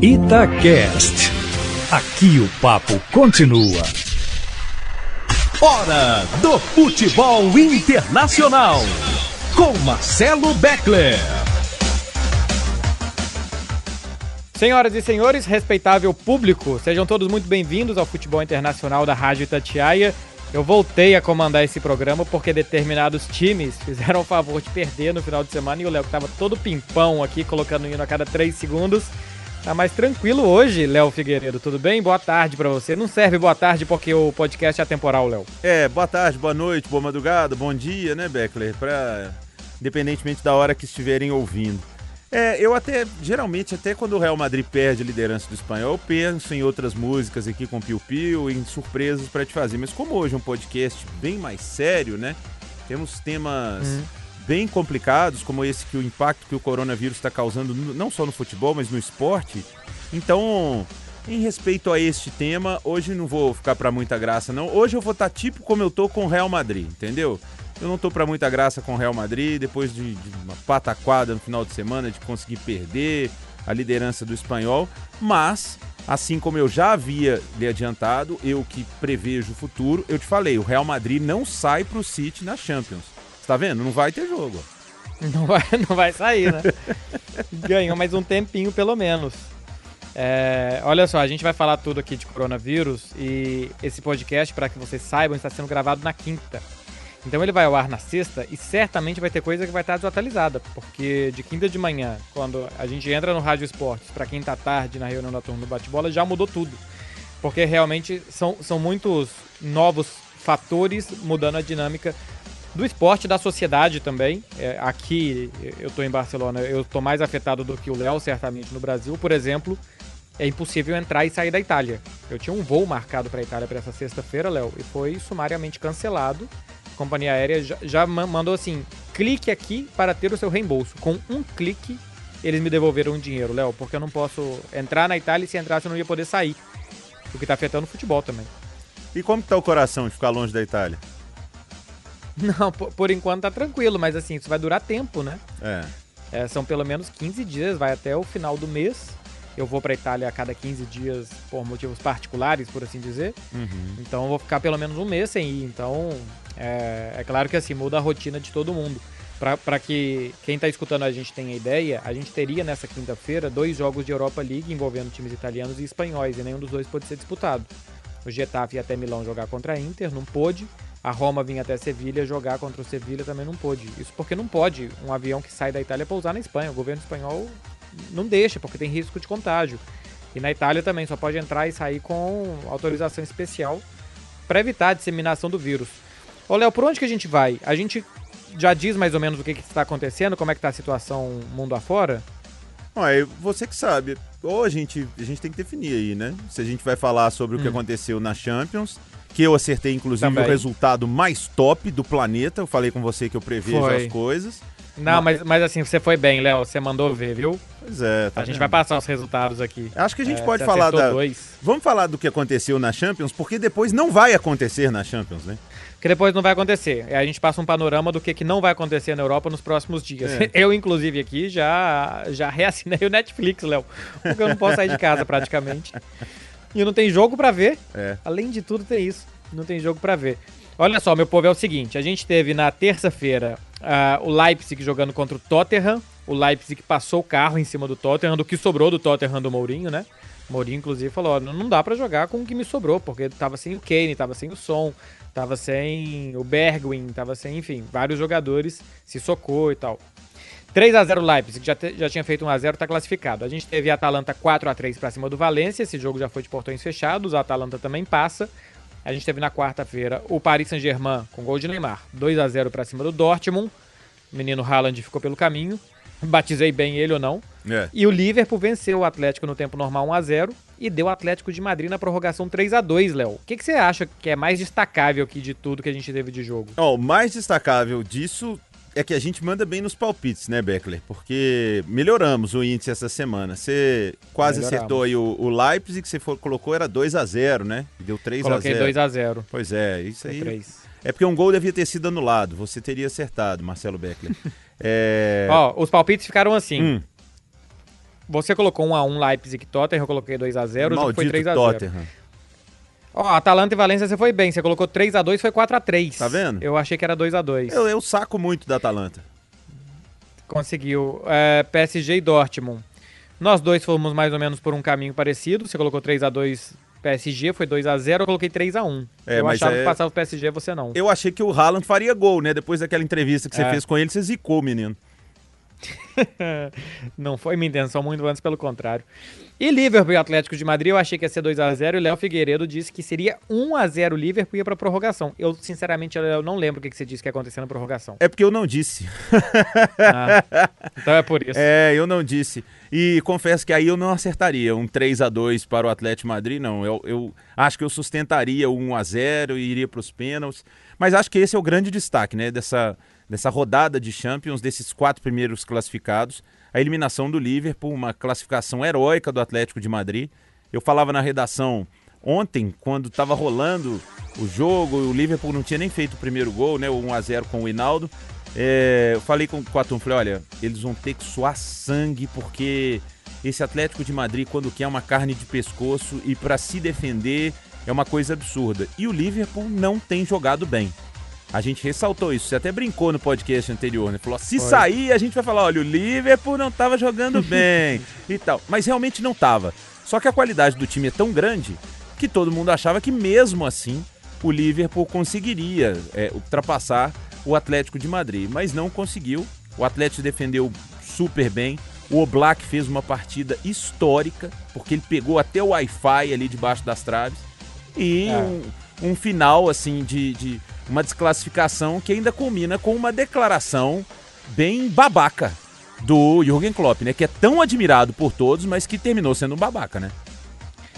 Itacast. Aqui o papo continua. Hora do futebol internacional. Com Marcelo Beckler. Senhoras e senhores, respeitável público, sejam todos muito bem-vindos ao Futebol Internacional da Rádio Itatiaia. Eu voltei a comandar esse programa porque determinados times fizeram o favor de perder no final de semana e o Léo que estava todo pimpão aqui, colocando hino a cada três segundos. Tá mais tranquilo hoje, Léo Figueiredo, tudo bem? Boa tarde para você. Não serve boa tarde porque o podcast é atemporal, Léo. É, boa tarde, boa noite, boa madrugada, bom dia, né, Beckler? Pra... Independentemente da hora que estiverem ouvindo. É, eu até, geralmente, até quando o Real Madrid perde a liderança do espanhol, eu penso em outras músicas aqui com Piu Piu, em surpresas para te fazer. Mas como hoje é um podcast bem mais sério, né? Temos temas uhum. Bem complicados, como esse que o impacto que o coronavírus está causando, não só no futebol, mas no esporte. Então, em respeito a este tema, hoje não vou ficar para muita graça, não. Hoje eu vou estar tá tipo como eu tô com o Real Madrid, entendeu? Eu não estou para muita graça com o Real Madrid, depois de, de, uma pataquada no final de semana, de conseguir perder a liderança do espanhol, mas, assim como eu já havia lhe adiantado, eu que prevejo o futuro, eu te falei, o Real Madrid não sai para o City na Champions. Está vendo? Não vai ter jogo. Não vai, não vai sair, né? Ganhou mais um tempinho, pelo menos. É, olha só, a gente vai falar tudo aqui de coronavírus e esse podcast, para que vocês saibam, está sendo gravado na quinta. Então ele vai ao ar na sexta e certamente vai ter coisa que vai estar desatualizada, porque de quinta de manhã, quando a gente entra no Rádio Esportes, para quinta tarde na reunião da turma do bate-bola, já mudou tudo. Porque realmente são, são muitos novos fatores mudando a dinâmica do esporte, da sociedade também. É, aqui, eu estou em Barcelona, eu estou mais afetado do que o Léo, certamente, no Brasil. Por exemplo, é impossível entrar e sair da Itália. Eu tinha um voo marcado para a Itália para essa sexta-feira, Léo, e foi sumariamente cancelado companhia aérea já, já mandou assim: clique aqui para ter o seu reembolso. Com um clique, eles me devolveram o dinheiro, Léo, porque eu não posso entrar na Itália e se entrasse eu não ia poder sair. O que está afetando o futebol também. E como está o coração de ficar longe da Itália? Não, por, por, enquanto tá tranquilo, mas assim, isso vai durar tempo, né? É. é são pelo menos 15 dias, vai até o final do mês. Eu vou para Itália a cada 15 dias por motivos particulares, por assim dizer. Uhum. Então eu vou ficar pelo menos um mês sem ir. Então é, é claro que assim, muda a rotina de todo mundo. Para que quem está escutando a gente tenha ideia, a gente teria nessa quinta-feira dois jogos de Europa League envolvendo times italianos e espanhóis, e nenhum dos dois pode ser disputado. O Getafe ia até Milão jogar contra a Inter, não pôde. A Roma vinha até Sevilha jogar contra o Sevilha, também não pôde. Isso porque não pode um avião que sai da Itália pousar na Espanha. O governo espanhol não deixa, porque tem risco de contágio. E na Itália também, só pode entrar e sair com autorização especial para evitar a disseminação do vírus. Ô, Léo, por onde que a gente vai? A gente já diz mais ou menos o que, que está acontecendo, como é que está a situação mundo afora? Ué, você que sabe. Ou a gente, a gente tem que definir aí, né? Se a gente vai falar sobre o que hum. aconteceu na Champions, que eu acertei, inclusive, Também. o resultado mais top do planeta. Eu falei com você que eu prevejo Foi. as coisas. Não, mas, mas assim, você foi bem, Léo. Você mandou ver, viu? Pois é. Tá a gente vai passar os resultados aqui. Acho que a gente é, pode falar da. Dois. Vamos falar do que aconteceu na Champions, porque depois não vai acontecer na Champions, né? Que depois não vai acontecer. A gente passa um panorama do que, que não vai acontecer na Europa nos próximos dias. É. Eu, inclusive, aqui já, já reassinei o Netflix, Léo. Porque eu não posso sair de casa praticamente. E não tem jogo para ver. É. Além de tudo, tem isso. Não tem jogo para ver. Olha só, meu povo, é o seguinte: a gente teve na terça-feira uh, o Leipzig jogando contra o Tottenham. O Leipzig passou o carro em cima do Tottenham, do que sobrou do Tottenham do Mourinho, né? O Mourinho, inclusive, falou: não dá para jogar com o que me sobrou, porque tava sem o Kane, tava sem o Son, tava sem o Bergwin, tava sem, enfim, vários jogadores, se socou e tal. 3 a 0 Leipzig, já, te, já tinha feito 1 a 0 tá classificado. A gente teve a Atalanta 4 a 3 para cima do Valência, esse jogo já foi de portões fechados, a Atalanta também passa. A gente teve na quarta-feira o Paris Saint-Germain com gol de Neymar, 2 a 0 para cima do Dortmund. O menino Haaland ficou pelo caminho. Batizei bem ele ou não. É. E o Liverpool venceu o Atlético no tempo normal 1 a 0 e deu o Atlético de Madrid na prorrogação 3 a 2 Léo. O que, que você acha que é mais destacável aqui de tudo que a gente teve de jogo? Oh, o mais destacável disso é que a gente manda bem nos palpites, né, Beckler? Porque melhoramos o índice essa semana. Você quase melhoramos. acertou aí o, o Leipzig, que você for, colocou era 2 a 0 né? Deu 3 a 0 Coloquei 2 a 0 Pois é, isso aí. 3. É porque um gol devia ter sido anulado. Você teria acertado, Marcelo Beckler. é... Ó, os palpites ficaram assim. Hum. Você colocou 1x1 Leipzig e Tottenham, eu coloquei 2x0, o jogo foi 3x0. Ó, Atalanta e Valência você foi bem, você colocou 3x2, foi 4x3. Tá vendo? Eu achei que era 2x2. Eu, eu saco muito da Atalanta. Conseguiu. É, PSG e Dortmund. Nós dois fomos mais ou menos por um caminho parecido. Você colocou 3x2 PSG, foi 2x0, eu coloquei 3x1. É, eu mas achava é- que passava o PSG, você não. Eu achei que o Haaland faria gol, né? Depois daquela entrevista que você É. fez com ele, você zicou, menino. Não foi minha intenção, muito antes pelo contrário. E Liverpool e Atlético de Madrid, eu achei que ia ser 2x0 e o Léo Figueiredo disse que seria 1x0 Liverpool e ia pra prorrogação. Eu, sinceramente, eu não lembro o que que você disse que ia acontecer na prorrogação. É porque eu não disse. Ah, então é por isso. É, eu não disse. E confesso que aí eu não acertaria um 3 a 2 para o Atlético de Madrid, não. Eu, eu acho que eu sustentaria o 1 a 0 e iria para os pênaltis. Mas acho que esse é o grande destaque, né, dessa, dessa rodada de Champions, desses quatro primeiros classificados. A eliminação do Liverpool, uma classificação heróica do Atlético de Madrid. Eu falava na redação ontem, quando estava rolando o jogo, o Liverpool não tinha nem feito o primeiro gol, né, o 1 a 0 com o Hinaldo. É, eu falei com, o Atum, falei, olha, eles vão ter que suar sangue, porque esse Atlético de Madrid, quando quer uma carne de pescoço e para se defender, é uma coisa absurda. E o Liverpool não tem jogado bem. A gente ressaltou isso, você até brincou no podcast anterior, né? Falou, se Foi. sair, a gente vai falar, olha, o Liverpool não estava jogando bem e tal. Mas realmente não estava. Só que a qualidade do time é tão grande que todo mundo achava que mesmo assim o Liverpool conseguiria é, ultrapassar o Atlético de Madrid, mas não conseguiu. O Atlético defendeu super bem. O Oblak fez uma partida histórica, porque ele pegou até o Wi-Fi ali debaixo das traves. E É. um, um final, assim, de, de uma desclassificação que ainda culmina com uma declaração bem babaca do Jürgen Klopp, né? Que é tão admirado por todos, mas que terminou sendo um babaca, né?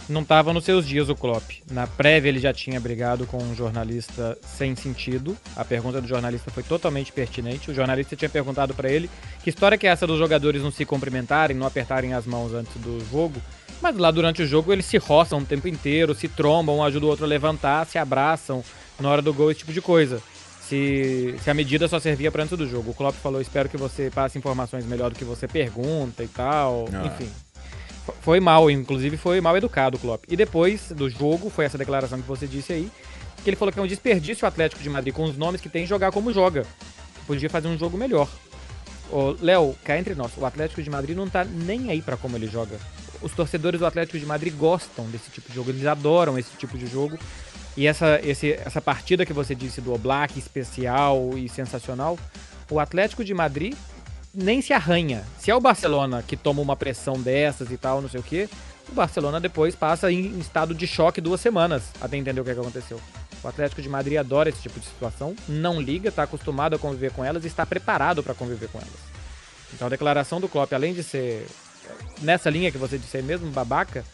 Não estava nos seus dias o Klopp. Na prévia ele já tinha brigado com um jornalista sem sentido. A pergunta do jornalista foi totalmente pertinente. O jornalista tinha perguntado para ele que história que é essa dos jogadores não se cumprimentarem, não apertarem as mãos antes do jogo. Mas lá durante o jogo eles se roçam o tempo inteiro, se trombam, um o outro a levantar, se abraçam na hora do gol, esse tipo de coisa. Se, se a medida só servia para antes do jogo. O Klopp falou: espero que você passe informações melhor do que você pergunta e tal. Ah. Enfim. Foi mal, inclusive foi mal educado o Klopp. E depois do jogo, foi essa declaração que você disse aí, que ele falou que é um desperdício o Atlético de Madrid com os nomes que tem jogar como joga. Podia fazer um jogo melhor. Léo, cá entre nós, o Atlético de Madrid não tá nem aí pra como ele joga. Os torcedores do Atlético de Madrid gostam desse tipo de jogo, eles adoram esse tipo de jogo. E essa, esse, essa partida que você disse do Oblak, especial e sensacional, o Atlético de Madrid nem se arranha. Se é o Barcelona que toma uma pressão dessas e tal, não sei o quê, o Barcelona depois passa em, estado de choque duas semanas até entender o que, é que aconteceu. O Atlético de Madrid adora esse tipo de situação, não liga, está acostumado a conviver com elas e está preparado para conviver com elas. Então a declaração do Klopp, além de ser nessa linha que você disse mesmo, babaca,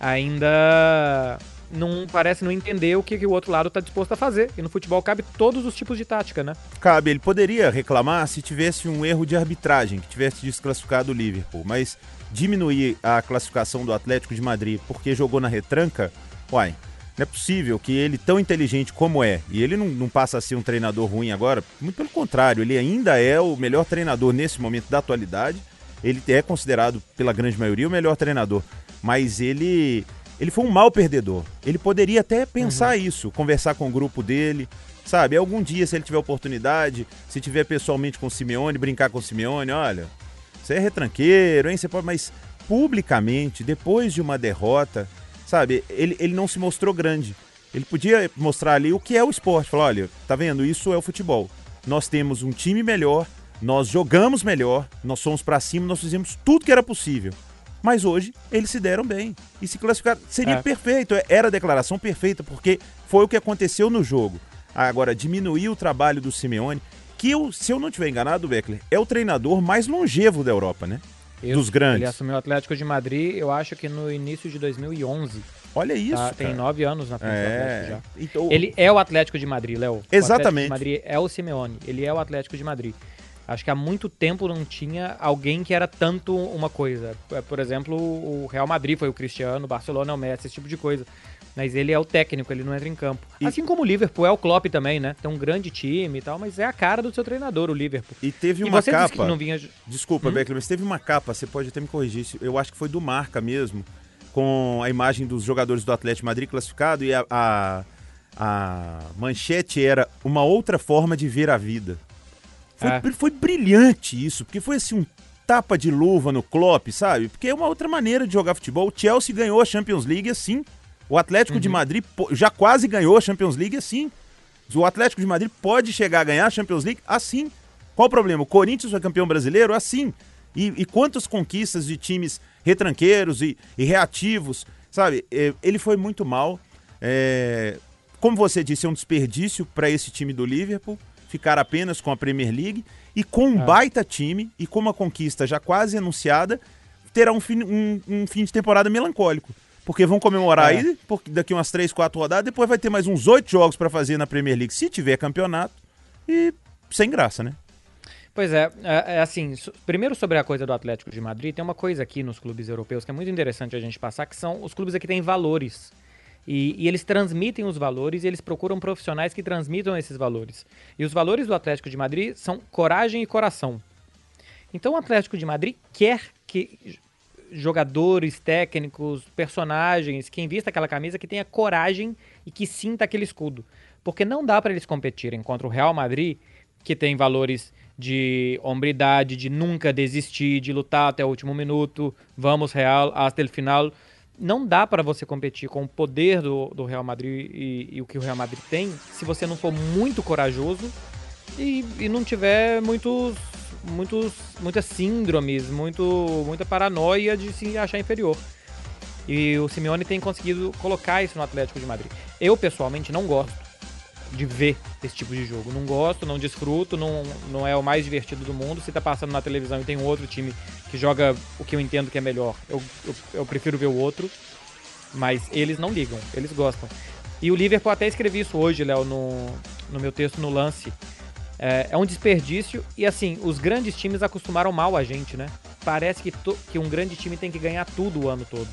ainda não parece não entender o que, que o outro lado está disposto a fazer. E no futebol cabe todos os tipos de tática, né? Cabe, ele poderia reclamar se tivesse um erro de arbitragem, que tivesse desclassificado o Liverpool, mas diminuir a classificação do Atlético de Madrid porque jogou na retranca, uai, não é possível que ele, tão inteligente como é, e ele não, não passa a ser um treinador ruim agora, muito pelo contrário, ele ainda é o melhor treinador nesse momento da atualidade, ele é considerado pela grande maioria o melhor treinador, mas ele ele foi um mau perdedor. Ele poderia até pensar isso, conversar com o grupo dele, sabe? Algum dia, se ele tiver oportunidade, se tiver pessoalmente com o Simeone, brincar com o Simeone, olha, você é retranqueiro, hein? Você pode, mas publicamente, depois de uma derrota, sabe? Ele, ele não se mostrou grande. Ele podia mostrar ali o que é o esporte. Falar, olha, tá vendo? Isso é o futebol. Nós temos um time melhor, nós jogamos melhor, nós somos pra cima, nós fizemos tudo que era possível. Mas hoje eles se deram bem e se classificaram. Seria É. perfeito, era a declaração perfeita, porque foi o que aconteceu no jogo. Agora, diminuir o trabalho do Simeone, que eu, se eu não estiver enganado, Beckler, é o treinador mais longevo da Europa, né? Isso. Dos grandes. Ele assumiu o Atlético de Madrid, eu acho que no início de 2011. Olha isso, tá? Tem nove anos na frente do Atlético É. já. Então, Ele é o Atlético de Madrid, Léo. O Exatamente. Atlético de Madrid é o Simeone. Ele é o Atlético de Madrid. Acho que há muito tempo não tinha alguém que era tanto uma coisa. É, Por exemplo, o Real Madrid foi o Cristiano, o Barcelona é o Messi, esse tipo de coisa. Mas ele é o técnico, ele não entra em campo. E- Assim como o Liverpool é o Klopp também, né? Tem um grande time e tal, mas é a cara do seu treinador, o Liverpool. E teve E uma disse capa. que não vinha... Desculpa, Hum? Beckler, mas teve uma capa, você pode até me corrigir, eu acho que foi do Marca mesmo, com a imagem dos jogadores do Atlético Madrid classificado e a, a, a manchete era uma outra forma de ver a vida. Foi, É. foi brilhante isso, porque foi assim um tapa de luva no Klopp, sabe? Porque é uma outra maneira de jogar futebol. O Chelsea ganhou a Champions League assim. O Atlético de Madrid já quase ganhou a Champions League assim. O Atlético de Madrid pode chegar a ganhar a Champions League assim. Qual o problema? O Corinthians foi campeão brasileiro assim. E, e quantas conquistas de times retranqueiros e, e reativos, sabe? É, Ele foi muito mal. É, como você disse, é um desperdício para esse time do Liverpool ficar apenas com a Premier League e com um É. baita time e com uma conquista já quase anunciada, terá um fim, um- um fim de temporada melancólico. Porque vão comemorar É. aí, porque daqui umas três, quatro rodadas, depois vai ter mais uns oito jogos para fazer na Premier League, se tiver campeonato, e sem graça, né? Pois é, é, é assim, primeiro sobre a coisa do Atlético de Madrid, tem uma coisa aqui nos clubes europeus que é muito interessante a gente passar, que são os clubes aqui têm valores. E, e eles transmitem os valores e eles procuram profissionais que transmitam esses valores. E os valores do Atlético de Madrid são coragem e coração. Então o Atlético de Madrid quer que jogadores, técnicos, personagens, quem vista aquela camisa, que tenha coragem e que sinta aquele escudo. Porque não dá para eles competirem contra o Real Madrid, que tem valores de hombridade, de nunca desistir, de lutar até o último minuto, vamos Real, hasta el final. Não dá para você competir com o poder do, do Real Madrid e, e o que o Real Madrid tem se você não for muito corajoso e, e não tiver muitos, muitos, muitas síndromes, muito, muita paranoia de se achar inferior. E o Simeone tem conseguido colocar isso no Atlético de Madrid. Eu, pessoalmente, não gosto de ver esse tipo de jogo. Não gosto, não desfruto, não, não é o mais divertido do mundo. Se tá passando na televisão e tem um outro time que joga o que eu entendo que é melhor, eu, eu, eu prefiro ver o outro. Mas eles não ligam, eles gostam. E o Liverpool até escrevi isso hoje, Léo, no, no meu texto no lance. É, é um desperdício e assim, os grandes times acostumaram mal a gente, né? Parece que, to- que um grande time tem que ganhar tudo o ano todo.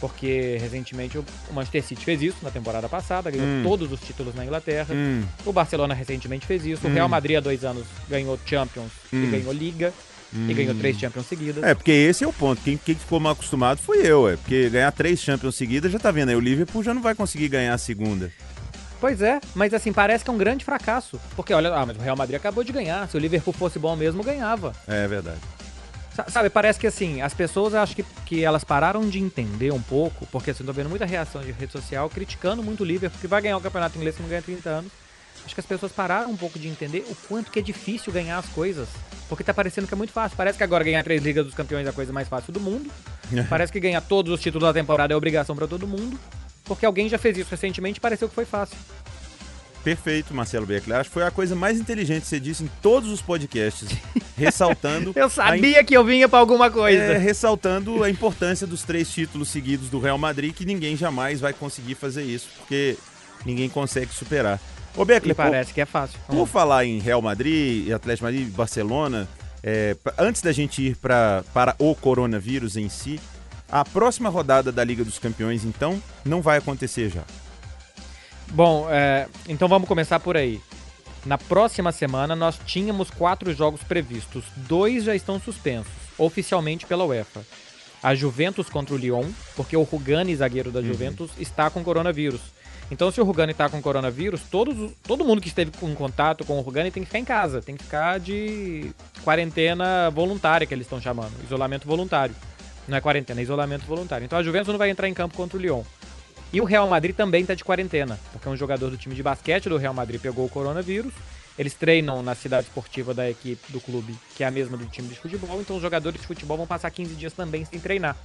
Porque recentemente o Manchester City fez isso na temporada passada, ganhou Hum. todos os títulos na Inglaterra. Hum, O Barcelona recentemente fez isso. O Hum. Real Madrid há dois anos ganhou Champions e Hum. ganhou Liga. E ganhou três Champions seguidas. É, porque esse é o ponto. Quem, quem ficou mal acostumado foi eu, é. Porque ganhar três Champions seguidas, já tá vendo aí, o Liverpool já não vai conseguir ganhar a segunda. Pois é, mas assim, parece que é um grande fracasso. Porque olha, ah, mas o Real Madrid acabou de ganhar. Se o Liverpool fosse bom mesmo, ganhava. É verdade. Sa- Sabe, parece que assim, as pessoas acho que, que elas pararam de entender um pouco, porque assim, tô vendo muita reação de rede social criticando muito o Liverpool, que vai ganhar o campeonato inglês que não ganha há 30 anos. Acho que as pessoas pararam um pouco de entender o quanto que é difícil ganhar as coisas. Porque tá parecendo que é muito fácil. Parece que agora ganhar três ligas dos campeões é a coisa mais fácil do mundo. Parece que ganhar todos os títulos da temporada é obrigação pra todo mundo. Porque alguém já fez isso recentemente e pareceu que foi fácil. Perfeito, Marcelo Beckler. Acho que foi a coisa mais inteligente que você disse em todos os podcasts. ressaltando. Eu sabia que eu vinha pra alguma coisa. É, ressaltando a importância dos três títulos seguidos do Real Madrid, que ninguém jamais vai conseguir fazer isso, porque ninguém consegue superar. Ô, Beckler, por, parece que é fácil. por falar em Real Madrid, Atlético Madrid e Barcelona, é, antes da gente ir pra, para o coronavírus em si, a próxima rodada da Liga dos Campeões, então, não vai acontecer já. Bom, é, então vamos começar por aí. Na próxima semana nós tínhamos quatro jogos previstos. Dois já estão suspensos, oficialmente pela UEFA. A Juventus contra o Lyon, porque o Rugani, zagueiro da Juventus, está com coronavírus. Então, se o Rugani está com coronavírus, todos, os- todo mundo que esteve com contato com o Rugani tem que ficar em casa, tem que ficar de quarentena voluntária, que eles estão chamando, isolamento voluntário. Não é quarentena, é isolamento voluntário. Então a Juventus não vai entrar em campo contra o Lyon. E o Real Madrid também está de quarentena, porque um jogador do time de basquete do Real Madrid pegou o coronavírus. Eles treinam na cidade esportiva da equipe do clube, que é a mesma do time de futebol, então os jogadores de futebol vão passar 15 dias também sem treinar.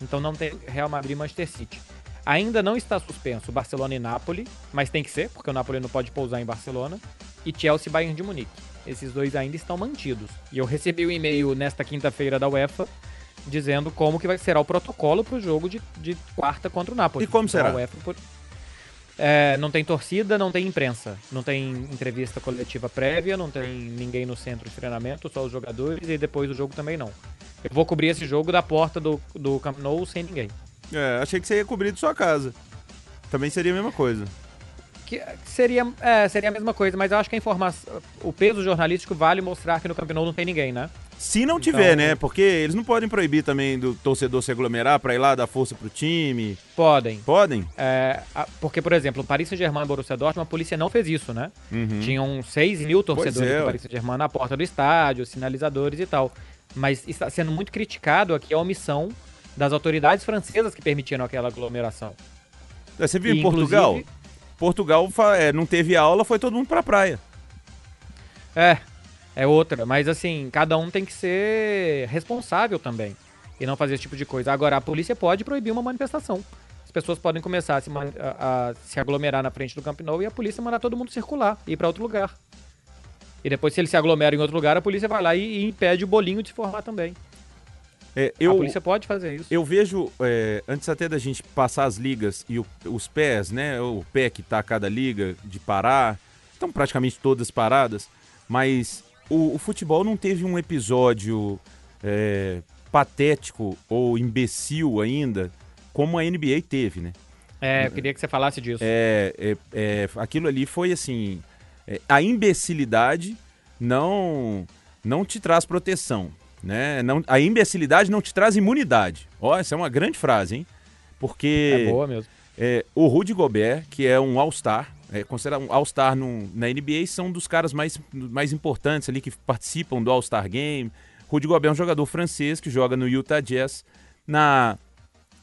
Então não tem Real Madrid e Manchester City. Ainda não está suspenso Barcelona e Napoli, mas tem que ser, porque o Napoli não pode pousar em Barcelona. E Chelsea e Bayern de Munique. Esses dois ainda estão mantidos. E eu recebi o um e-mail nesta quinta-feira da UEFA dizendo como que vai será o protocolo para o jogo de, de quarta contra o Napoli. E como será? É, não tem torcida, não tem imprensa, não tem entrevista coletiva prévia, não tem ninguém no centro de treinamento, só os jogadores e depois do jogo também não. Eu vou cobrir esse jogo da porta do, do Camp Nou sem ninguém. É, achei que você ia cobrir de sua casa. Também seria a mesma coisa. Que seria, é, seria a mesma coisa, mas eu acho que a informação, o peso jornalístico vale mostrar que no Camp Nou não tem ninguém, né? Se não tiver, Então- né? Porque eles não podem proibir também do torcedor se aglomerar pra ir lá dar força pro time. Podem. Podem? É, porque, por exemplo, Paris Saint-Germain e Borussia Dortmund, a polícia não fez isso, né? Uhum. Tinham 6 mil torcedores é, do. Paris Saint-Germain na porta do estádio, sinalizadores e tal. Mas está sendo muito criticado aqui a omissão das autoridades francesas que permitiram aquela aglomeração. Você viu E, em Portugal? Portugal é, não teve aula, foi todo mundo pra praia. É, é outra. Mas assim, cada um tem que ser responsável também. E não fazer esse tipo de coisa. Agora, a polícia pode proibir uma manifestação. As pessoas podem começar a se, a- a se aglomerar na frente do Camp Nou e a polícia mandar todo mundo circular, ir pra outro lugar. E depois, se ele se aglomera em outro lugar, a polícia vai lá e, e impede o bolinho de se formar também. É, A eu, polícia pode fazer isso. eu vejo, é, antes até da gente passar as ligas e o- os pés, né? O pé que tá cada liga de parar, estão praticamente todas paradas, mas o, o futebol não teve um episódio é, patético ou imbecil ainda, como a NBA teve, né? É, eu queria que você falasse disso. É, é, é, aquilo ali foi assim. é, a imbecilidade não não te traz proteção, né? Não, a imbecilidade não te traz imunidade. Ó, essa é uma grande frase, hein? Porque É boa mesmo. é, o Rudy Gobert, que é um All-Star, é considerado um All-Star na NBA, são um dos caras mais, mais importantes ali que participam do All-Star Game. Rudy Gobert é um jogador francês que joga no Utah Jazz. Na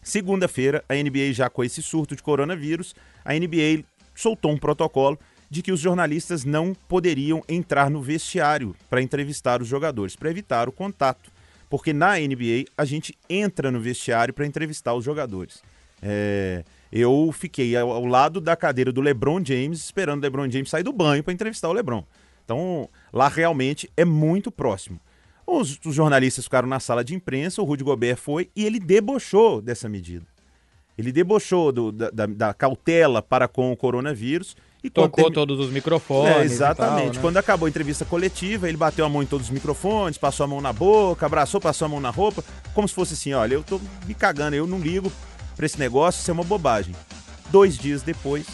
segunda-feira, a NBA já com esse surto de coronavírus, a NBA soltou um protocolo de que os jornalistas não poderiam entrar no vestiário para entrevistar os jogadores, para evitar o contato. Porque na NBA a gente entra no vestiário para entrevistar os jogadores. É, eu fiquei ao, ao lado da cadeira do LeBron James, esperando o LeBron James sair do banho para entrevistar o LeBron. Então, lá realmente é muito próximo. Os, os jornalistas ficaram na sala de imprensa, o Rudy Gobert foi e ele debochou dessa medida. Ele debochou do- da, da- da cautela para com o coronavírus. E Tocou termi- todos os microfones. é, exatamente. tal, né? Quando acabou a entrevista coletiva, ele bateu a mão em todos os microfones, passou a mão na boca, abraçou, passou a mão na roupa, como se fosse assim: olha, eu tô me cagando, eu não ligo pra esse negócio, isso é uma bobagem. Dois dias depois,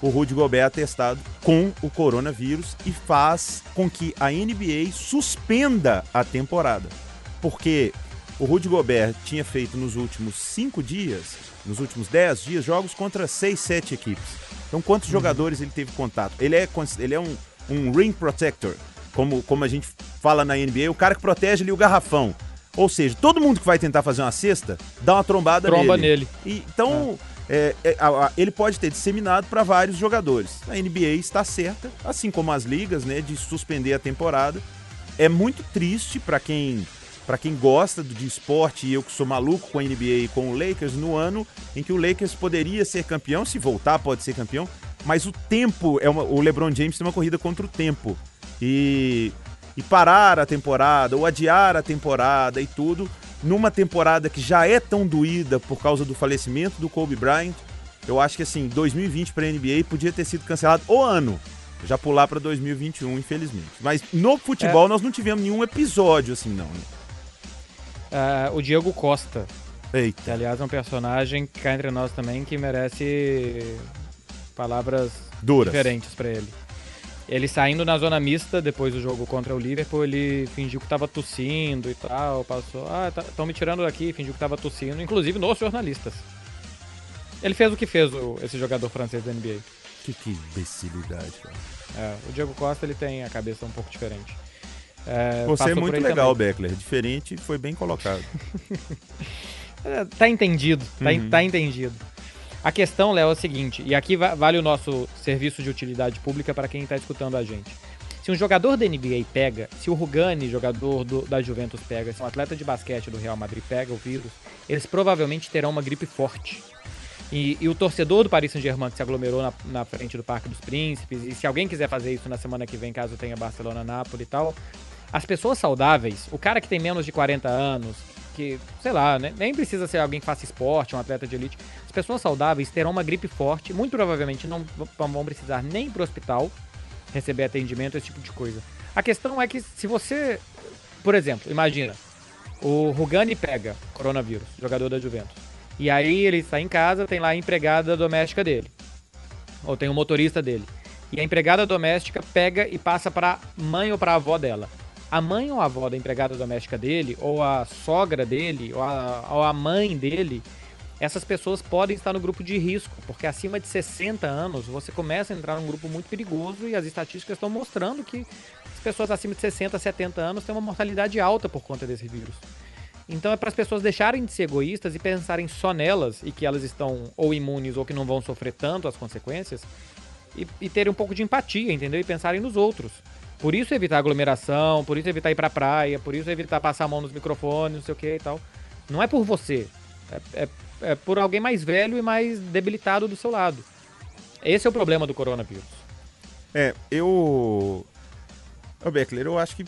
o Rudy Gobert é testado com o coronavírus e faz com que a NBA suspenda a temporada. Porque o Rudy Gobert tinha feito nos últimos cinco dias, nos últimos dez dias, jogos contra seis, sete equipes. Então, quantos jogadores ele teve contato? Ele é, ele é um, um ring protector, como, como a gente fala na NBA, o cara que protege ali o garrafão. Ou seja, todo mundo que vai tentar fazer uma cesta, dá uma trombada Tromba nele. nele. E, então, é, é, a- a- ele pode ter disseminado para vários jogadores. A NBA está certa, assim como as ligas, né, de suspender a temporada. É muito triste para quem para quem gosta de esporte e eu que sou maluco com a NBA e com o Lakers no ano em que o Lakers poderia ser campeão, se voltar pode ser campeão, mas o tempo é uma, o LeBron James tem uma corrida contra o tempo. E e parar a temporada ou adiar a temporada e tudo numa temporada que já é tão doída por causa do falecimento do Kobe Bryant. Eu acho que assim, 2020 para a NBA podia ter sido cancelado o ano. Já pular para 2021, infelizmente. Mas no futebol nós não tivemos nenhum episódio assim, não. né? Ah, o Diego Costa, que Eita. aliás é um personagem que cá entre nós também que merece palavras Duras. diferentes pra ele. Ele saindo na zona mista depois do jogo contra o Liverpool, ele fingiu que tava tossindo e tal, passou, ah, estão me tirando daqui, fingiu que tava tossindo, inclusive nos jornalistas. Ele fez o que fez o- esse jogador francês da NBA. Que, que imbecilidade, cara. É, o Diego Costa ele tem a cabeça um pouco diferente. É, Você é muito legal, também. Beckler. Diferente, foi bem colocado. É, tá entendido, tá, Uhum. tá entendido. A questão, Léo, é o seguinte, e aqui va- vale o nosso serviço de utilidade pública para quem tá escutando a gente. Se um jogador da NBA pega, se o Rugani, jogador do- da Juventus, pega, se um atleta de basquete do Real Madrid pega o vírus, eles provavelmente terão uma gripe forte. E, e o torcedor do Paris Saint-Germain que se aglomerou na, na frente do Parque dos Príncipes, e se alguém quiser fazer isso na semana que vem, caso tenha Barcelona, Nápoles e tal, as pessoas saudáveis, o cara que tem menos de 40 anos, que, sei lá, né, nem precisa ser alguém que faça esporte, um atleta de elite. As pessoas saudáveis terão uma gripe forte, muito provavelmente não vão precisar nem ir pro hospital receber atendimento, esse tipo de coisa. A questão é que se você, por exemplo, imagina, o Rugani pega coronavírus, jogador da Juventus. E aí ele está em casa, tem lá a empregada doméstica dele. Ou tem o motorista dele. E a empregada doméstica pega e passa para mãe ou para avó dela a mãe ou a avó da empregada doméstica dele, ou a sogra dele, ou a, ou a mãe dele, essas pessoas podem estar no grupo de risco, porque acima de 60 anos você começa a entrar num grupo muito perigoso e as estatísticas estão mostrando que as pessoas acima de 60, 70 anos têm uma mortalidade alta por conta desse vírus. Então é para as pessoas deixarem de ser egoístas e pensarem só nelas e que elas estão ou imunes ou que não vão sofrer tanto as consequências e, e terem um pouco de empatia, entendeu? E pensarem nos outros. Por isso evitar aglomeração, por isso evitar ir pra praia, por isso evitar passar a mão nos microfones, não sei o que e tal. Não é por você. É, é, é por alguém mais velho e mais debilitado do seu lado. Esse é o problema do coronavírus. É, eu. Ô, Beckler, eu acho que.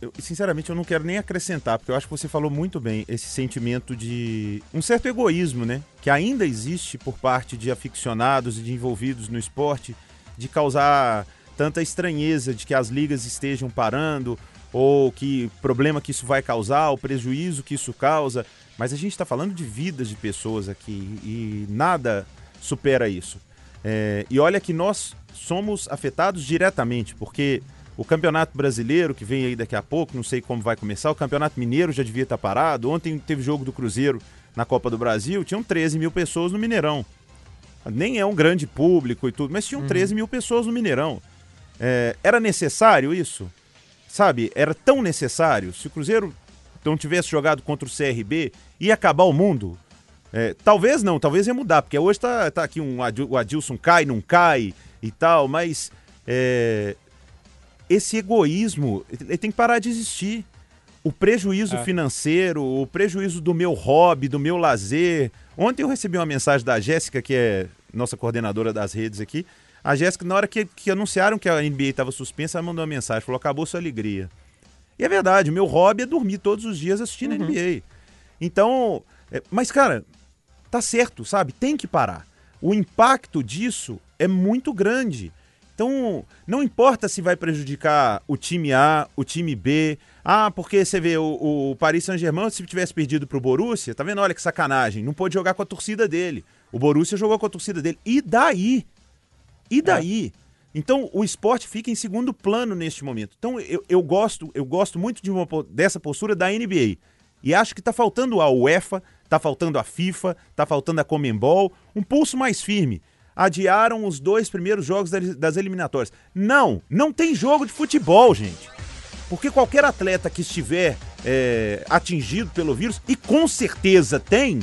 Eu, sinceramente, eu não quero nem acrescentar, porque eu acho que você falou muito bem esse sentimento de. um certo egoísmo, né? Que ainda existe por parte de aficionados e de envolvidos no esporte, de causar tanta estranheza de que as ligas estejam parando, ou que problema que isso vai causar, o prejuízo que isso causa. Mas a gente está falando de vidas de pessoas aqui e nada supera isso. É, e olha que nós somos afetados diretamente, porque o Campeonato Brasileiro, que vem aí daqui a pouco, não sei como vai começar, o Campeonato Mineiro já devia estar parado. Ontem teve jogo do Cruzeiro na Copa do Brasil, tinham 13 mil pessoas no Mineirão. Nem é um grande público e tudo, mas tinham 13 uhum. mil pessoas no Mineirão. É, era necessário isso? Sabe, era tão necessário? Se o Cruzeiro não tivesse jogado contra o CRB, ia acabar o mundo? É, talvez não, talvez ia mudar, porque hoje tá, tá aqui um o Adilson cai, não cai e tal, mas é, esse egoísmo ele tem que parar de existir. O prejuízo é. financeiro, o prejuízo do meu hobby, do meu lazer. Ontem eu recebi uma mensagem da Jéssica, que é nossa coordenadora das redes aqui, a Jéssica, na hora que, que anunciaram que a NBA estava suspensa, ela mandou uma mensagem, falou, acabou sua alegria. E é verdade, meu hobby é dormir todos os dias assistindo uhum. NBA. Então, é, mas cara, tá certo, sabe? Tem que parar. O impacto disso é muito grande. Então, não importa se vai prejudicar o time A, o time B. Ah, porque você vê o, o Paris Saint-Germain, se tivesse perdido pro Borussia, tá vendo? Olha que sacanagem. Não pôde jogar com a torcida dele. O Borussia jogou com a torcida dele. E daí? E daí? É. Então o esporte fica em segundo plano neste momento. Então eu, eu gosto eu gosto muito de uma, dessa postura da NBA. E acho que está faltando a UEFA, está faltando a FIFA, está faltando a Comembol, um pulso mais firme. Adiaram os dois primeiros jogos das eliminatórias. Não, não tem jogo de futebol, gente. Porque qualquer atleta que estiver é, atingido pelo vírus, e com certeza tem,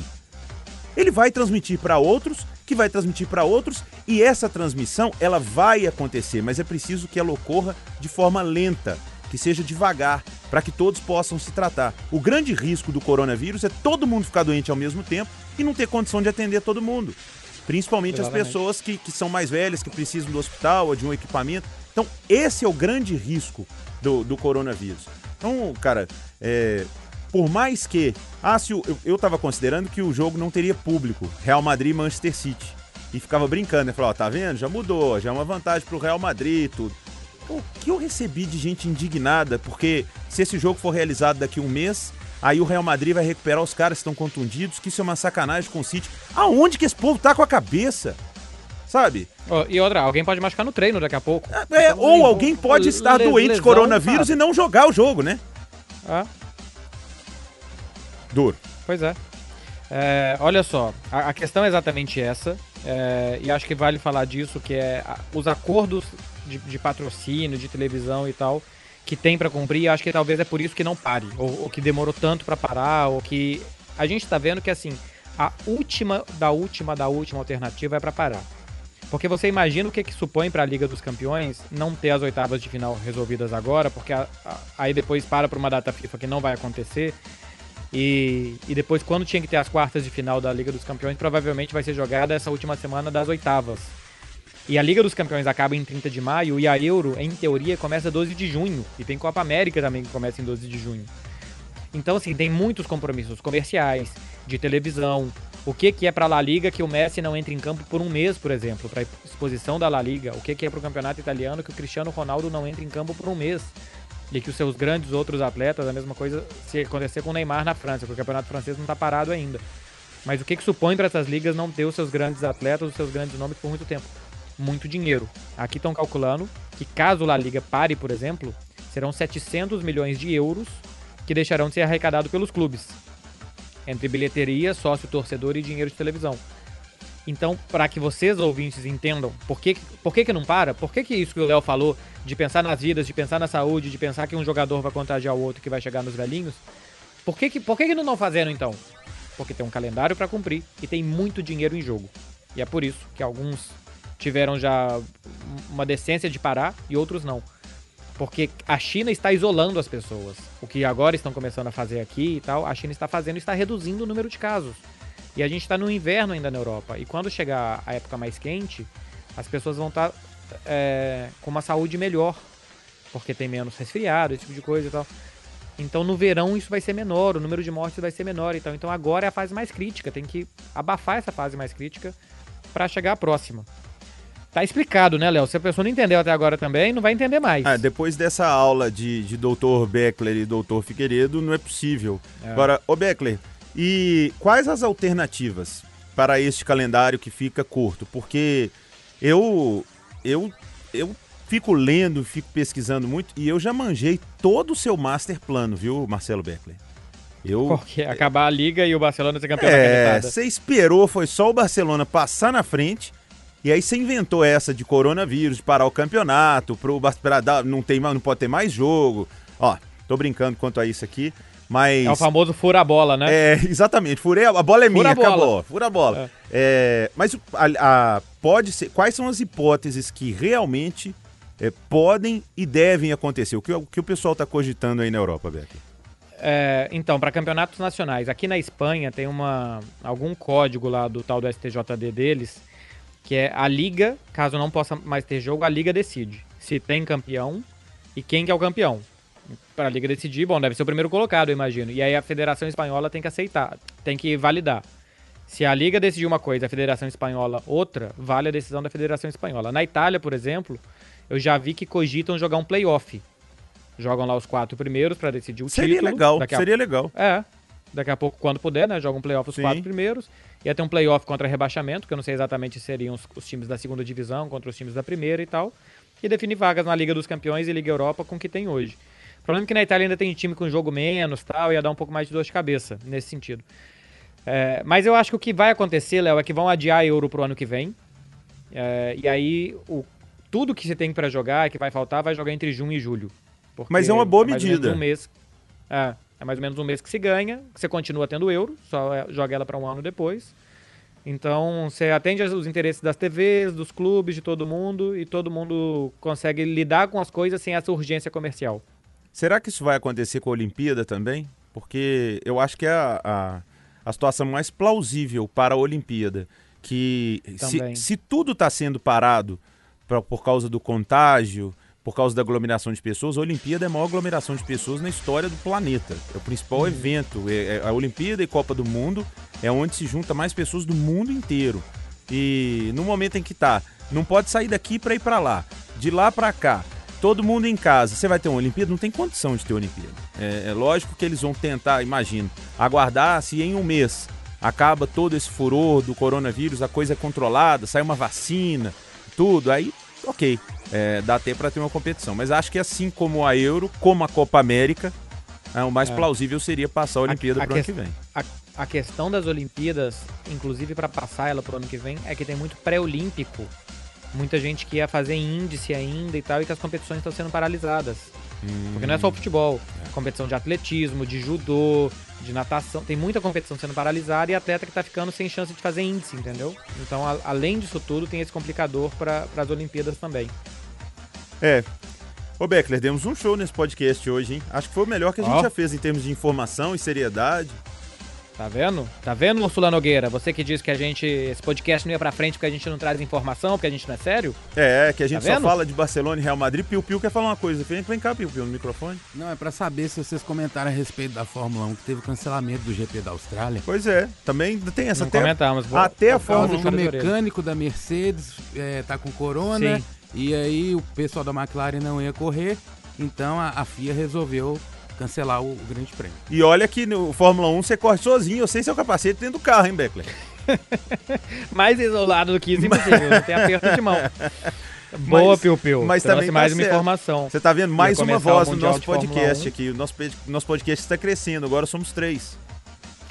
ele vai transmitir para outros que vai transmitir para outros e essa transmissão ela vai acontecer, mas é preciso que ela ocorra de forma lenta, que seja devagar, para que todos possam se tratar. O grande risco do coronavírus é todo mundo ficar doente ao mesmo tempo e não ter condição de atender todo mundo. Principalmente Exatamente. as pessoas que, que são mais velhas, que precisam do hospital ou de um equipamento. Então, esse é o grande risco do, do coronavírus. Então, cara, é, por mais que. Ah, se eu, eu tava considerando que o jogo não teria público. Real Madrid e Manchester City. E ficava brincando, né? Falava, ó, tá vendo? Já mudou, já é uma vantagem pro Real Madrid e tudo. O que eu recebi de gente indignada, porque se esse jogo for realizado daqui a um mês, aí o Real Madrid vai recuperar os caras que estão contundidos, que isso é uma sacanagem com o City. Aonde que esse povo tá com a cabeça? Sabe? Oh, e outra, alguém pode machucar no treino daqui a pouco. É, então, ou alguém pode estar doente de coronavírus e não jogar o jogo, né? Ah. Duro. Pois é. é olha só, a, a, questão é exatamente essa, é, e acho que vale falar disso, que é os acordos de, de, patrocínio, de televisão e tal, que tem para cumprir, acho que talvez é por isso que não pare, ou, ou que demorou tanto para parar, ou que a gente tá vendo que assim, a última da última da última alternativa é para parar. Porque você imagina o que, que supõe para a Liga dos Campeões não ter as oitavas de final resolvidas agora, porque a, a, aí depois para para uma data FIFA que não vai acontecer. E, e depois, quando tinha que ter as quartas de final da Liga dos Campeões, provavelmente vai ser jogada essa última semana das oitavas. E a Liga dos Campeões acaba em 30 de maio e a Euro, em teoria, começa 12 de junho. E tem Copa América também que começa em 12 de junho. Então, assim, tem muitos compromissos comerciais, de televisão. O que, que é para a La Liga que o Messi não entre em campo por um mês, por exemplo, para exposição da La Liga? O que, que é para o campeonato italiano que o Cristiano Ronaldo não entre em campo por um mês? E que os seus grandes outros atletas, a mesma coisa se acontecer com o Neymar na França, porque o campeonato francês não está parado ainda. Mas o que, que supõe para essas ligas não ter os seus grandes atletas, os seus grandes nomes por muito tempo? Muito dinheiro. Aqui estão calculando que caso a Liga pare, por exemplo, serão 700 milhões de euros que deixarão de ser arrecadados pelos clubes, entre bilheteria, sócio, torcedor e dinheiro de televisão. Então, para que vocês, ouvintes, entendam por que, por que, que não para, por que, que isso que o Léo falou, de pensar nas vidas, de pensar na saúde, de pensar que um jogador vai contagiar o outro que vai chegar nos velhinhos, por que, que, por que, que não estão fazendo então? Porque tem um calendário para cumprir e tem muito dinheiro em jogo. E é por isso que alguns tiveram já uma decência de parar e outros não. Porque a China está isolando as pessoas. O que agora estão começando a fazer aqui e tal, a China está fazendo está reduzindo o número de casos. E a gente está no inverno ainda na Europa. E quando chegar a época mais quente, as pessoas vão estar tá, é, com uma saúde melhor. Porque tem menos resfriado, esse tipo de coisa e tal. Então no verão isso vai ser menor, o número de mortes vai ser menor. Então, então agora é a fase mais crítica. Tem que abafar essa fase mais crítica para chegar à próxima. Tá explicado, né, Léo? Se a pessoa não entendeu até agora também, não vai entender mais. Ah, depois dessa aula de, de doutor Beckler e doutor Figueiredo, não é possível. É. Agora, ô Beckler, e quais as alternativas para este calendário que fica curto? Porque eu, eu, eu fico lendo, fico pesquisando muito e eu já manjei todo o seu master plano, viu, Marcelo Beckler? Eu, Porque acabar a liga e o Barcelona ser campeão é, da Você esperou, foi só o Barcelona passar na frente e aí você inventou essa de coronavírus, de parar o campeonato, pro, pra dar, não, tem, não pode ter mais jogo. Ó, tô brincando quanto a isso aqui, mas... É o famoso fura a bola, né? É, exatamente. Furei a, a bola é fura minha, acabou. Fura a bola. É. É, mas a, a, pode ser... Quais são as hipóteses que realmente é, podem e devem acontecer? O que o, que o pessoal está cogitando aí na Europa, Beto? É, então, para campeonatos nacionais, aqui na Espanha tem uma, algum código lá do tal do STJD deles que é a liga, caso não possa mais ter jogo, a liga decide se tem campeão e quem que é o campeão. Para a liga decidir, bom, deve ser o primeiro colocado, eu imagino. E aí a Federação Espanhola tem que aceitar, tem que validar. Se a liga decidir uma coisa, a Federação Espanhola outra, vale a decisão da Federação Espanhola. Na Itália, por exemplo, eu já vi que cogitam jogar um playoff. Jogam lá os quatro primeiros para decidir o seria título. Legal, seria a... legal. É. Daqui a pouco, quando puder, né? Jogam um playoff os Sim. quatro primeiros. Ia ter um playoff contra rebaixamento, que eu não sei exatamente se seriam os, os, times da segunda divisão contra os times da primeira e tal. E definir vagas na Liga dos Campeões e Liga Europa com o que tem hoje. O problema é que na Itália ainda tem time com jogo menos tal, ia dar um pouco mais de dor de cabeça nesse sentido. É, mas eu acho que o que vai acontecer, Léo, é que vão adiar a Euro pro ano que vem. É, e aí, o, tudo que você tem para jogar, que vai faltar, vai jogar entre junho e julho. Mas é uma boa é medida. Um mês. É, é mais ou menos um mês que se ganha, você continua tendo euro, só é, joga ela para um ano depois. Então, você atende os interesses das TVs, dos clubes, de todo mundo, e todo mundo consegue lidar com as coisas sem essa urgência comercial. Será que isso vai acontecer com a Olimpíada também? Porque eu acho que é a, a, a situação mais plausível para a Olimpíada. Que se, se, tudo está sendo parado pra, por causa do contágio, por causa da aglomeração de pessoas, a Olimpíada é a maior aglomeração de pessoas na história do planeta. É o principal uhum. evento. É, é, a Olimpíada e Copa do Mundo é onde se junta mais pessoas do mundo inteiro. E no momento em que tá, não pode sair daqui para ir para lá, de lá para cá, todo mundo em casa. Você vai ter uma Olimpíada? Não tem condição de ter Olimpíada. É, é lógico que eles vão tentar, imagino, aguardar se em um mês acaba todo esse furor do coronavírus, a coisa é controlada, sai uma vacina, tudo, aí ok é, dá tempo para ter uma competição. Mas acho que assim como a Euro, como a Copa América, é, o mais é. plausível seria passar a Olimpíada para o ano que vem. A, a, questão das Olimpíadas, inclusive para passar ela para o ano que vem, é que tem muito pré-olímpico. Muita gente que ia fazer índice ainda e tal, e que as competições estão sendo paralisadas. Hum. Porque não é só o futebol, é. competição de atletismo, de judô, de natação, tem muita competição sendo paralisada e atleta que está ficando sem chance de fazer índice, entendeu? Então, a, além disso tudo, tem esse complicador para as Olimpíadas também. É. Ô Beckler, demos um show nesse podcast hoje, hein? Acho que foi o melhor que a gente oh. já fez em termos de informação e seriedade. Tá vendo? Tá vendo, Ursula Nogueira? Você que diz que a gente. Esse podcast não ia pra frente porque a gente não traz informação, porque a gente não é sério? É, que a gente Tá só fala de Barcelona e Real Madrid. Piu Piu quer falar uma coisa. Vem, vem cá, Piu Piu, no microfone. Não, é pra saber se vocês comentaram a respeito da Fórmula 1, que teve o cancelamento do GP da Austrália. Pois é, também tem essa não até. comentamos. Vou- até a Fórmula vou O mecânico da Mercedes é, tá com corona Sim. e aí o pessoal da McLaren não ia correr, então a, a FIA resolveu cancelar o, o Grande Prêmio. E olha que no Fórmula 1 você corre sozinho. Eu sei seu capacete dentro do carro, hein, Beckler? Mais isolado do que isso, impossível. Não tem aperto de mão. Boa, Mas- Piu Piu. mas Trouxe também tá mais uma certo. informação. Você tá vendo mais uma voz no nosso podcast 1. aqui. O nosso, nosso podcast está crescendo, agora somos três.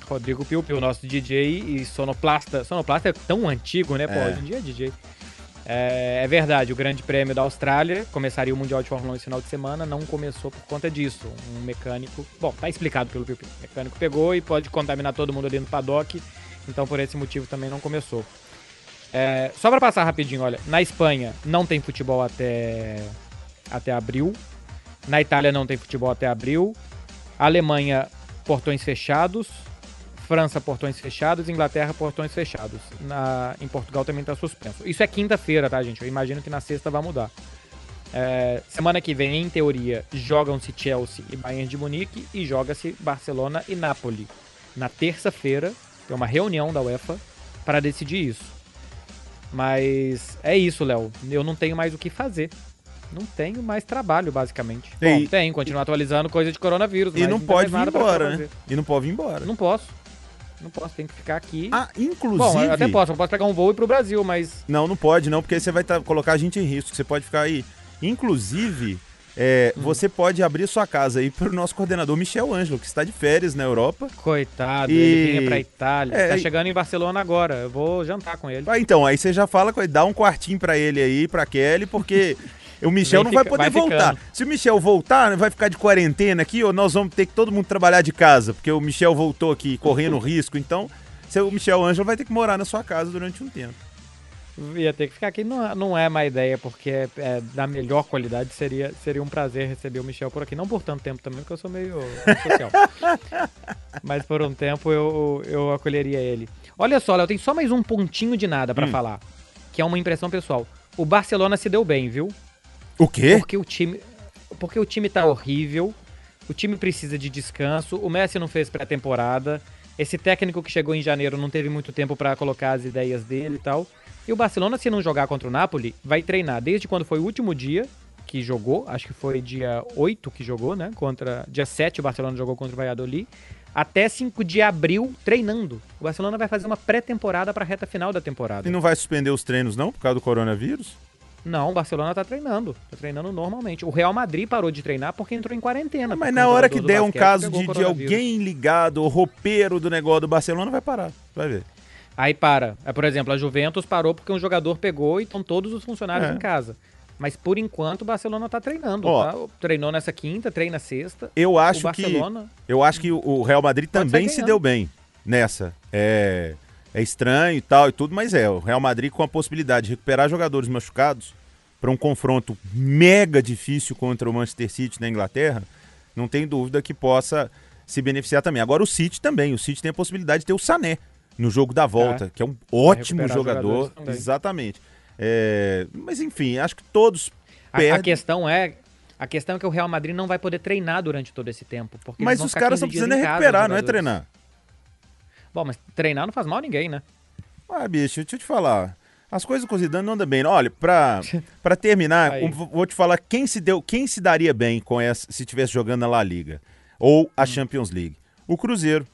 Rodrigo Piu Piu, nosso DJ e sonoplasta. Sonoplasta é tão antigo, né? Pô, É. hoje em dia é DJ. É, é verdade, o Grande Prêmio da Austrália começaria o Mundial de Fórmula 1 esse final de semana, não começou por conta disso. Um mecânico. Bom, tá explicado pelo Piu. O mecânico pegou e pode contaminar todo mundo ali no paddock, então por esse motivo também não começou. É, só pra passar rapidinho, olha, na Espanha não tem futebol até, até abril. Na Itália não tem futebol até abril. Alemanha, portões fechados. França, portões fechados. Inglaterra, portões fechados. Na, em Portugal também está suspenso. Isso é quinta-feira, tá, gente? Eu imagino que na sexta vai mudar. É, semana que vem, em teoria, jogam-se Chelsea e Bayern de Munique e joga-se Barcelona e Napoli. Na terça-feira, tem uma reunião da UEFA para decidir isso. Mas é isso, Léo. Eu não tenho mais o que fazer. Não tenho mais trabalho, basicamente. E- Bom, tem, continuar atualizando coisa de coronavírus. E não pode vir embora, né? E não pode vir embora. Não posso. Não posso, tenho que ficar aqui. Ah, inclusive. Bom, eu até posso, eu posso pegar um voo e ir pro Brasil, mas. Não, não pode, não, porque aí você vai tá- colocar a gente em risco. Você pode ficar aí. Inclusive, é, Hum. você pode abrir sua casa aí pro nosso coordenador Michel Ângelo, que está de férias na Europa. Coitado, E- ele vinha pra Itália. É, tá chegando em Barcelona agora. Eu vou jantar com ele. Ah, então, aí você já fala com ele, dá um quartinho pra ele aí, pra Kelly, porque o Michel não vai fica- poder vai voltar. ficando. Se o Michel voltar, vai ficar de quarentena aqui, ou nós vamos ter que todo mundo trabalhar de casa, porque o Michel voltou aqui correndo risco, então o Michel Ângelo vai ter que morar na sua casa durante um tempo. Ia ter que ficar aqui. Não, não é má ideia, porque é, é da melhor qualidade. Seria, seria um prazer receber o Michel por aqui. Não por tanto tempo também, porque eu sou meio social. Mas por um tempo eu, eu acolheria ele. Olha só, Léo, tem só mais um pontinho de nada pra Hum. falar. Que é uma impressão pessoal. O Barcelona se deu bem, viu? O quê? Porque o time. Porque o time tá horrível. O time precisa de descanso. O Messi não fez pré-temporada. Esse técnico que chegou em janeiro não teve muito tempo pra colocar as ideias dele e tal. E o Barcelona, se não jogar contra o Napoli, vai treinar desde quando foi o último dia que jogou, acho que foi dia 8 que jogou, né? Contra dia 7 o Barcelona jogou contra o Valladolid, até 5 de abril treinando. O Barcelona vai fazer uma pré-temporada pra reta final da temporada. E não vai suspender os treinos, não, por causa do coronavírus? Não, o Barcelona tá treinando. Tá treinando normalmente. O Real Madrid parou de treinar porque entrou em quarentena. Mas na hora que der um caso de, de alguém ligado, o roupeiro do negócio do Barcelona, vai parar. Vai ver. Aí para. É, por exemplo, a Juventus parou porque um jogador pegou e estão todos os funcionários É. em casa. Mas por enquanto o Barcelona tá treinando. Ó. tá? Treinou nessa quinta, treina sexta. Eu o acho que Barcelona. eu acho que o- o Real Madrid também se deu bem nessa. É, é estranho e tal e tudo, mas é. O Real Madrid com a possibilidade de recuperar jogadores machucados para um confronto mega difícil contra o Manchester City na Inglaterra, não tem dúvida que possa se beneficiar também. Agora o City também. O City tem a possibilidade de ter o Sané no jogo da volta, que é um ótimo jogador. Exatamente. É, mas enfim, acho que todos A, a perdem. questão é. A questão é que o Real Madrid não vai poder treinar durante todo esse tempo. Porque Mas os caras 15 estão precisando é casa, recuperar, os não é treinar. Bom, mas treinar não faz mal a ninguém, né? Ah, bicho, deixa eu te falar. As coisas com o Zidane não andam bem. Olha, pra, pra terminar, eu vou te falar quem se deu, quem se daria bem com essa se tivesse jogando na La Liga ou Hum. a Champions League. O Cruzeiro.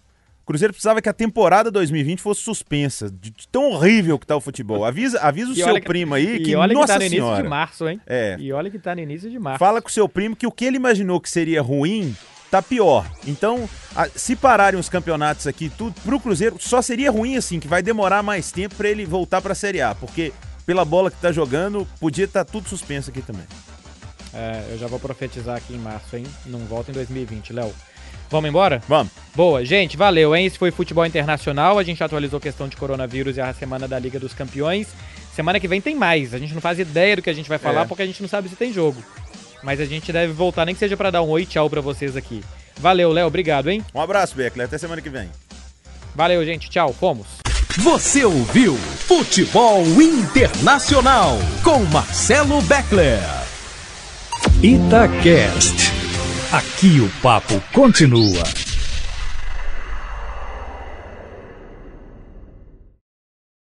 O Cruzeiro precisava que a temporada 2020 fosse suspensa, de, de tão horrível que tá o futebol. Avisa, avisa o E seu que- primo aí E que olha nossa que tá no início senhora. de março, hein? É. E olha que tá no início de março. Fala com o seu primo que o que ele imaginou que seria ruim tá pior. Então, a- se pararem os campeonatos aqui, tudo pro Cruzeiro só seria ruim assim, que vai demorar mais tempo pra ele voltar pra Série A, porque pela bola que tá jogando, podia estar tudo suspenso aqui também. É, eu já vou profetizar aqui em março, hein? Não volta em 2020, Léo. Vamos embora? Vamos. Boa, gente, valeu, hein? Esse foi Futebol Internacional. A gente atualizou a questão de coronavírus e a semana da Liga dos Campeões. Semana que vem tem mais. A gente não faz ideia do que a gente vai falar É. porque a gente não sabe se tem jogo. Mas a gente deve voltar, nem que seja para dar um oi tchau para vocês aqui. Valeu, Léo, obrigado, hein? Um abraço, Beckler, até semana que vem. Valeu, gente, tchau, fomos. Você ouviu Futebol Internacional com Marcelo Beckler. Itacast. Aqui o papo continua.